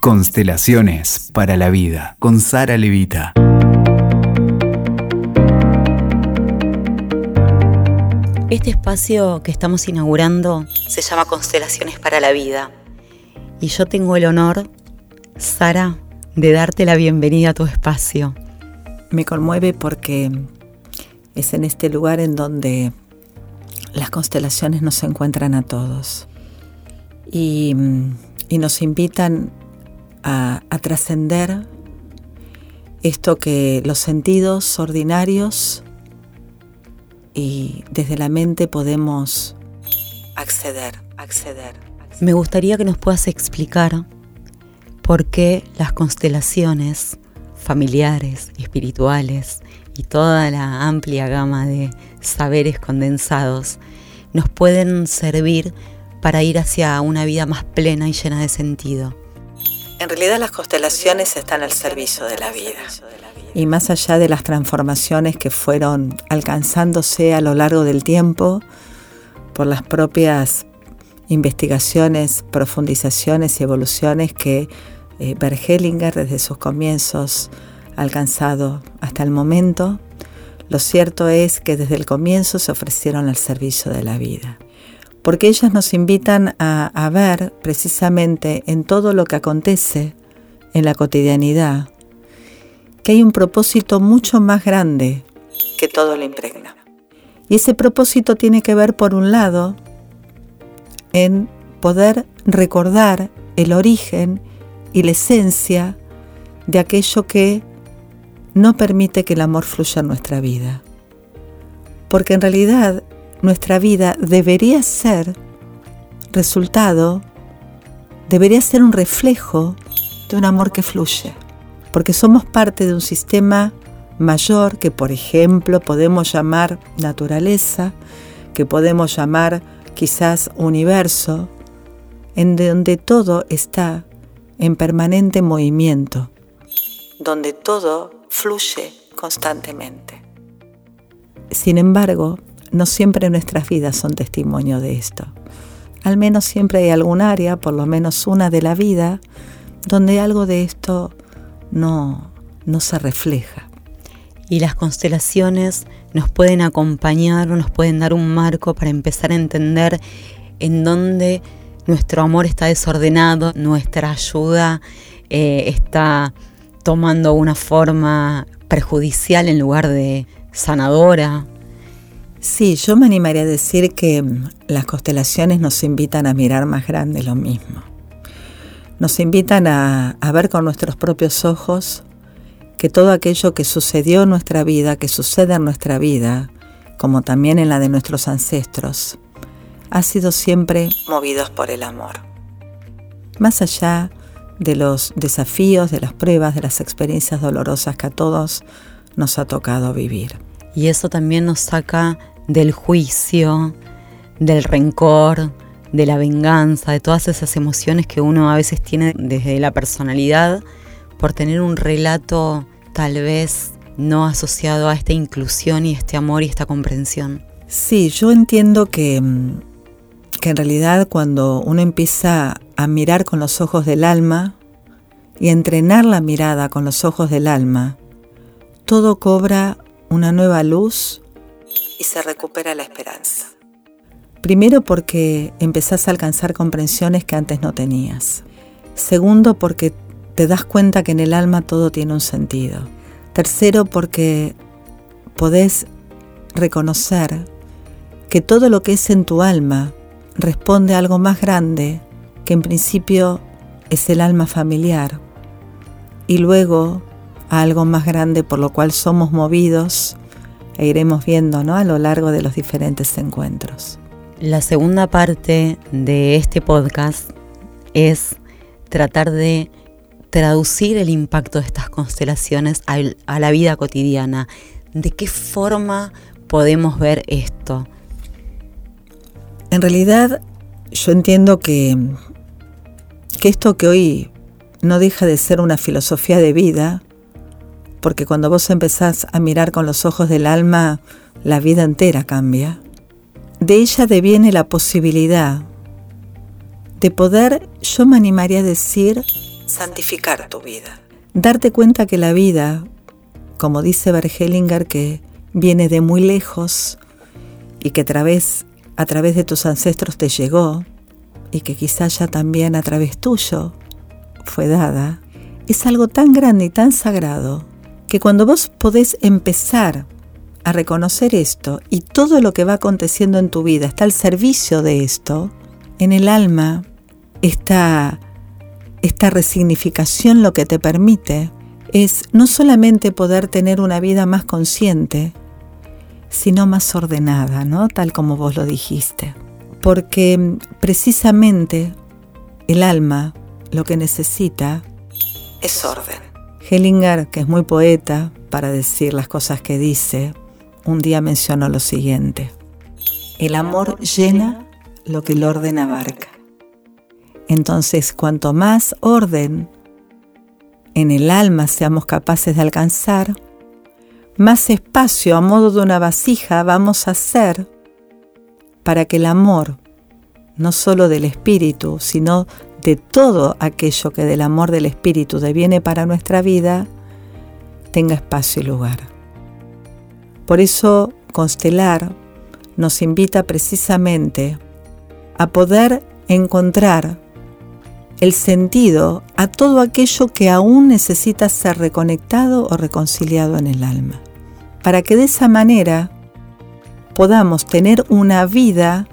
Constelaciones para la vida con Sara Levita. Este espacio que estamos inaugurando se llama Constelaciones para la vida. Y yo tengo el honor, Sara, de darte la bienvenida a tu espacio. Me conmueve porque es en este lugar en donde las constelaciones nos encuentran a todos y, nos invitan a, trascender esto que los sentidos ordinarios y desde la mente podemos acceder, acceder. Me gustaría que nos puedas explicar por qué las constelaciones familiares, espirituales y toda la amplia gama de saberes condensados nos pueden servir para ir hacia una vida más plena y llena de sentido. En realidad las constelaciones están al servicio de la vida. Y más allá de las transformaciones que fueron alcanzándose a lo largo del tiempo por las propias investigaciones, profundizaciones y evoluciones que eh, Bergelinger desde sus comienzos ha alcanzado hasta el momento, lo cierto es que desde el comienzo se ofrecieron al servicio de la vida, porque ellas nos invitan a, ver precisamente en todo lo que acontece en la cotidianidad, que hay un propósito mucho más grande que todo lo impregna. Y ese propósito tiene que ver, por un lado, en poder recordar el origen y la esencia de aquello que no permite que el amor fluya en nuestra vida. Porque en realidad nuestra vida debería ser resultado, debería ser un reflejo de un amor que fluye. Porque somos parte de un sistema mayor que, por ejemplo, podemos llamar naturaleza, que podemos llamar quizás universo, en donde todo está en permanente movimiento, donde todo fluye constantemente. Sin embargo, no siempre nuestras vidas son testimonio de esto. Al menos siempre hay algún área, por lo menos una de la vida, donde algo de esto no, no se refleja. Y las constelaciones nos pueden acompañar o nos pueden dar un marco para empezar a entender en dónde nuestro amor está desordenado, nuestra ayuda eh, está tomando una forma perjudicial en lugar de sanadora. Sí, yo me animaría a decir que mm, las constelaciones nos invitan a mirar más grande lo mismo. Nos invitan a, ver con nuestros propios ojos que todo aquello que sucedió en nuestra vida, que sucede en nuestra vida, como también en la de nuestros ancestros, ha sido siempre movidos por el amor. Más allá de los desafíos, de las pruebas, de las experiencias dolorosas que a todos nos ha tocado vivir. Y eso también nos saca del juicio, del rencor, de la venganza, de todas esas emociones que uno a veces tiene desde la personalidad por tener un relato tal vez no asociado a esta inclusión y este amor y esta comprensión. Sí, yo entiendo que mm, que en realidad cuando uno empieza a mirar con los ojos del alma y a entrenar la mirada con los ojos del alma, todo cobra una nueva luz y se recupera la esperanza. Primero porque empezás a alcanzar comprensiones que antes no tenías. Segundo porque te das cuenta que en el alma todo tiene un sentido. Tercero porque podés reconocer que todo lo que es en tu alma responde a algo más grande que en principio es el alma familiar y luego a algo más grande por lo cual somos movidos e iremos viendo ¿no? a lo largo de los diferentes encuentros. La segunda parte de este podcast es tratar de traducir el impacto de estas constelaciones a la vida cotidiana. ¿De qué forma podemos ver esto? En realidad yo entiendo que, que esto que hoy no deja de ser una filosofía de vida, porque cuando vos empezás a mirar con los ojos del alma, la vida entera cambia. De ella deviene la posibilidad de poder, yo me animaría a decir, santificar tu vida. Darte cuenta que la vida, como dice Bergelinger, que viene de muy lejos y que a través, a través de tus ancestros te llegó y que quizás ya también a través tuyo fue dada, es algo tan grande y tan sagrado que cuando vos podés empezar a reconocer esto y todo lo que va aconteciendo en tu vida está al servicio de esto, en el alma esta, esta resignificación lo que te permite es no solamente poder tener una vida más consciente, sino más ordenada, ¿no? Tal como vos lo dijiste. Porque precisamente el alma lo que necesita es orden. Hellinger, que es muy poeta para decir las cosas que dice, un día mencionó lo siguiente. El amor llena lo que el orden abarca. Entonces, cuanto más orden en el alma seamos capaces de alcanzar, más espacio a modo de una vasija vamos a hacer para que el amor, no solo del espíritu, sino de todo aquello que del amor del espíritu deviene para nuestra vida, tenga espacio y lugar. Por eso, constelar nos invita precisamente a poder encontrar el sentido a todo aquello que aún necesita ser reconectado o reconciliado en el alma, para que de esa manera podamos tener una vida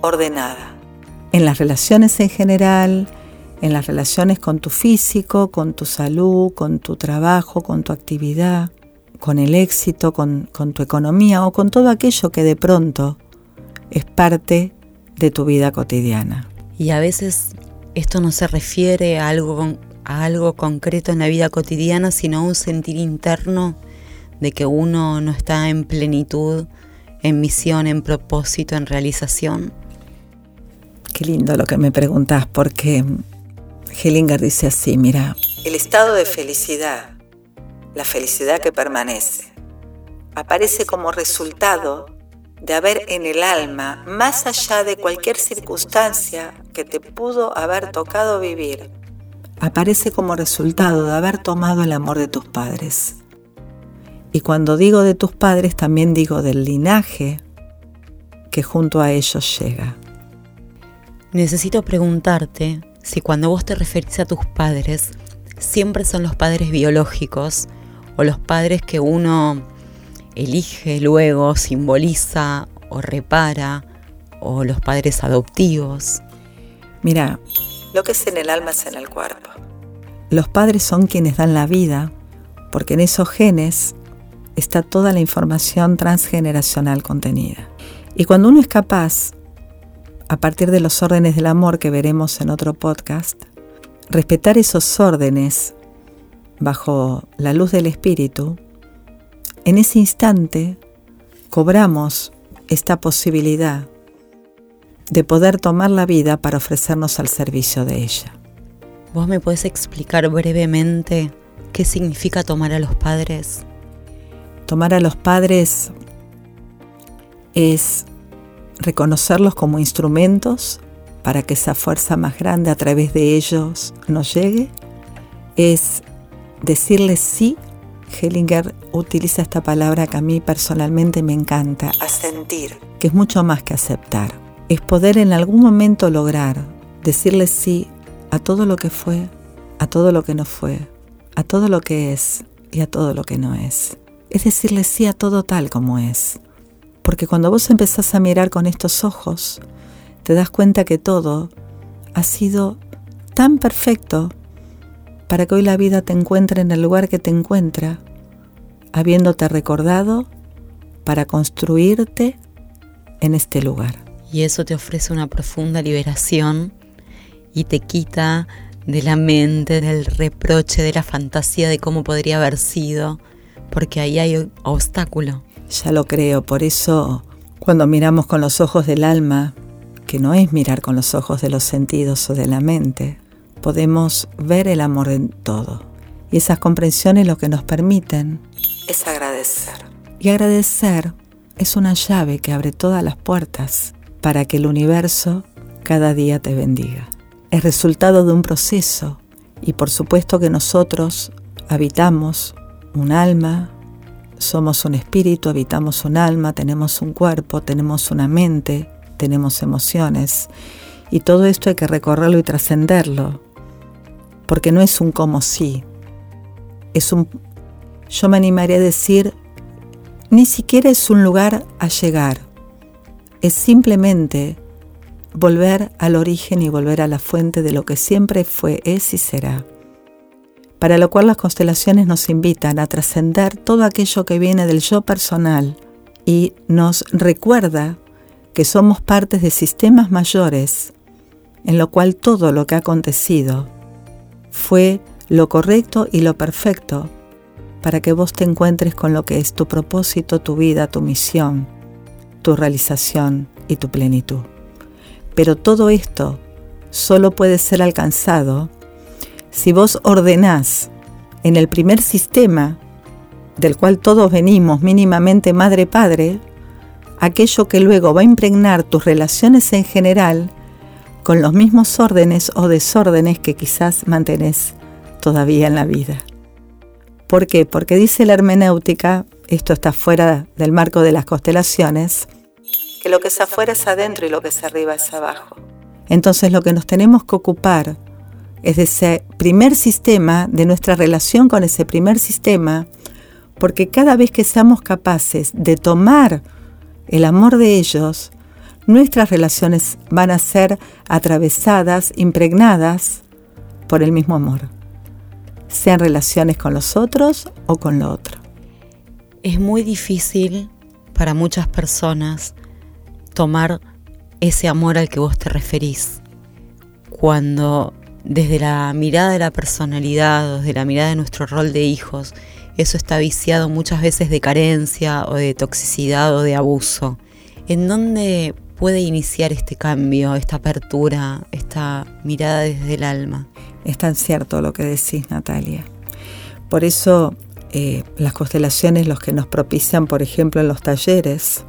ordenada, en las relaciones en general, en las relaciones con tu físico, con tu salud, con tu trabajo, con tu actividad, con el éxito, con, tu economía o con todo aquello que de pronto es parte de tu vida cotidiana. Y a veces esto no se refiere a algo, a algo concreto en la vida cotidiana, sino a un sentir interno de que uno no está en plenitud, en misión, en propósito, en realización. Qué lindo lo que me preguntas, porque Hellinger dice así, mira, el estado de felicidad, la felicidad que permanece, aparece como resultado de haber en el alma, más allá de cualquier circunstancia que te pudo haber tocado vivir, aparece como resultado de haber tomado el amor de tus padres. Y cuando digo de tus padres, también digo del linaje que junto a ellos llega. Necesito preguntarte si cuando vos te referís a tus padres, siempre son los padres biológicos o los padres que uno elige luego, simboliza o repara, o los padres adoptivos. Mira, lo que es en el alma es en el cuerpo. Los padres son quienes dan la vida, porque en esos genes está toda la información transgeneracional contenida. Y cuando uno es capaz, a partir de los órdenes del amor que veremos en otro podcast, respetar esos órdenes bajo la luz del espíritu, en ese instante cobramos esta posibilidad de poder tomar la vida para ofrecernos al servicio de ella. ¿Vos me podés explicar brevemente qué significa tomar a los padres? Tomar a los padres es reconocerlos como instrumentos para que esa fuerza más grande a través de ellos nos llegue, es decirles sí Hellinger utiliza esta palabra que a mí personalmente me encanta, asentir, que es mucho más que aceptar. Es poder en algún momento lograr decirle sí a todo lo que fue, a todo lo que no fue, a todo lo que es y a todo lo que no es. Es decirle sí a todo tal como es. Porque cuando vos empezás a mirar con estos ojos, te das cuenta que todo ha sido tan perfecto para que hoy la vida te encuentre en el lugar que te encuentra, habiéndote recordado para construirte en este lugar. Y eso te ofrece una profunda liberación y te quita de la mente, del reproche, de la fantasía de cómo podría haber sido, porque ahí hay obstáculo. Ya lo creo, por eso cuando miramos con los ojos del alma, que no es mirar con los ojos de los sentidos o de la mente, podemos ver el amor en todo. Y esas comprensiones lo que nos permiten es agradecer. Y agradecer es una llave que abre todas las puertas para que el universo cada día te bendiga. Es resultado de un proceso Y por supuesto que nosotros habitamos un alma, somos un espíritu, habitamos un alma, tenemos un cuerpo, tenemos una mente, tenemos emociones. Y todo esto hay que recorrerlo y trascenderlo, porque no es un como sí, es un, yo me animaría a decir, ni siquiera es un lugar a llegar, es simplemente volver al origen y volver a la fuente de lo que siempre fue, es y será. Para lo cual las constelaciones nos invitan a trascender todo aquello que viene del yo personal y nos recuerda que somos partes de sistemas mayores, en lo cual todo lo que ha acontecido fue lo correcto y lo perfecto para que vos te encuentres con lo que es tu propósito, tu vida, tu misión, tu realización y tu plenitud. Pero todo esto solo puede ser alcanzado si vos ordenás en el primer sistema del cual todos venimos mínimamente madre-padre, aquello que luego va a impregnar tus relaciones en general con los mismos órdenes o desórdenes que quizás mantenés todavía en la vida. ¿Por qué? Porque dice la hermenéutica, esto está fuera del marco de las constelaciones, que lo que es afuera es adentro y lo que es arriba es abajo. Entonces lo que nos tenemos que ocupar es de ese primer sistema, de nuestra relación con ese primer sistema, porque cada vez que seamos capaces de tomar el amor de ellos, nuestras relaciones van a ser atravesadas, impregnadas por el mismo amor, sean relaciones con los otros o con lo otro. Es muy difícil para muchas personas tomar ese amor al que vos te referís, cuando desde la mirada de la personalidad, desde la mirada de nuestro rol de hijos, eso está viciado muchas veces de carencia o de toxicidad o de abuso. ¿En dónde puede iniciar este cambio, esta apertura, esta mirada desde el alma? Es tan cierto lo que decís, Natalia. Por eso eh, las constelaciones, los que nos propician, por ejemplo, en los talleres,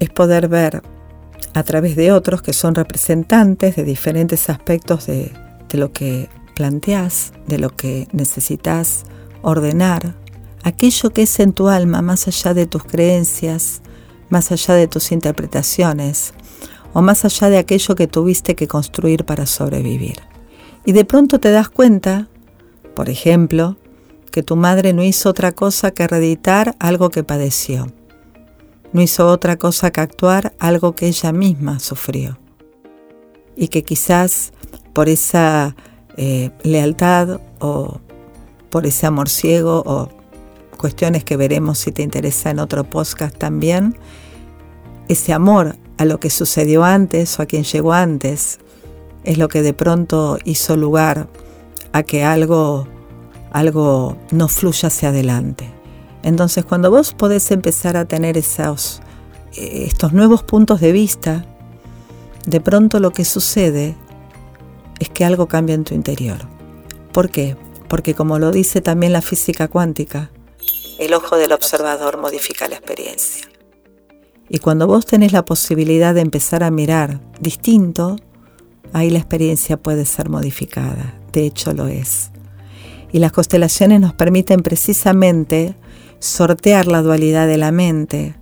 es poder ver a través de otros que son representantes de diferentes aspectos de, lo que planteás, de lo que necesitas ordenar, aquello que es en tu alma más allá de tus creencias, más allá de tus interpretaciones o más allá de aquello que tuviste que construir para sobrevivir. Y de pronto te das cuenta, por ejemplo, que tu madre no hizo otra cosa que reeditar algo que padeció. No hizo otra cosa que actuar algo que ella misma sufrió. Y que quizás por esa eh, lealtad o por ese amor ciego o cuestiones que veremos si te interesa en otro podcast también, ese amor a lo que sucedió antes o a quien llegó antes es lo que de pronto hizo lugar a que algo, algo no fluya hacia adelante. Entonces cuando vos podés empezar a tener esos, eh, estos nuevos puntos de vista, de pronto lo que sucede es que algo cambia en tu interior. ¿Por qué? Porque como lo dice también la física cuántica, el ojo del observador modifica la experiencia. Y cuando vos tenés la posibilidad de empezar a mirar distinto, ahí la experiencia puede ser modificada. De hecho lo es. Y las constelaciones nos permiten precisamente sortear la dualidad de la mente,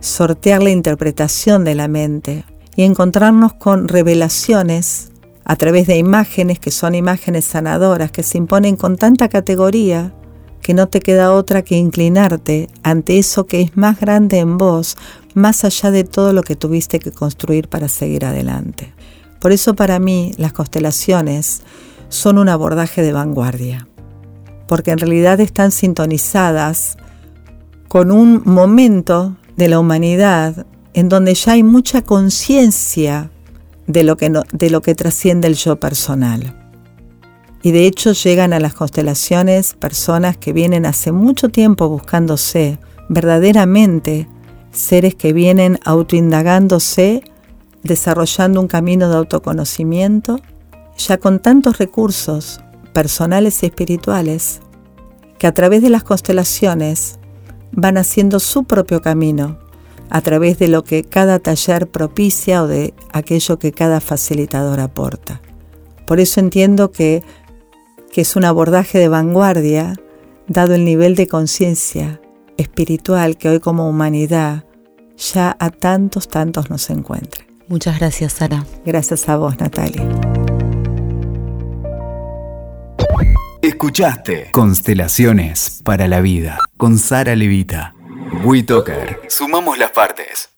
sortear la interpretación de la mente y encontrarnos con revelaciones a través de imágenes que son imágenes sanadoras, que se imponen con tanta categoría que no te queda otra que inclinarte ante eso que es más grande en vos, más allá de todo lo que tuviste que construir para seguir adelante. Por eso para mí las constelaciones son un abordaje de vanguardia, porque en realidad están sintonizadas con un momento de la humanidad en donde ya hay mucha conciencia de, lo que de lo que trasciende el yo personal. Y de hecho llegan a las constelaciones personas que vienen hace mucho tiempo buscándose, verdaderamente seres que vienen autoindagándose, desarrollando un camino de autoconocimiento, ya con tantos recursos personales y espirituales, que a través de las constelaciones van haciendo su propio camino, a través de lo que cada taller propicia o de aquello que cada facilitador aporta. Por eso entiendo que que es un abordaje de vanguardia, dado el nivel de conciencia espiritual que hoy como humanidad ya a tantos, tantos nos encuentra. Muchas gracias, Sara. Gracias a vos, Natalia. Escuchaste Constelaciones para la Vida con Sara Levita. WeToker. Sumamos las partes.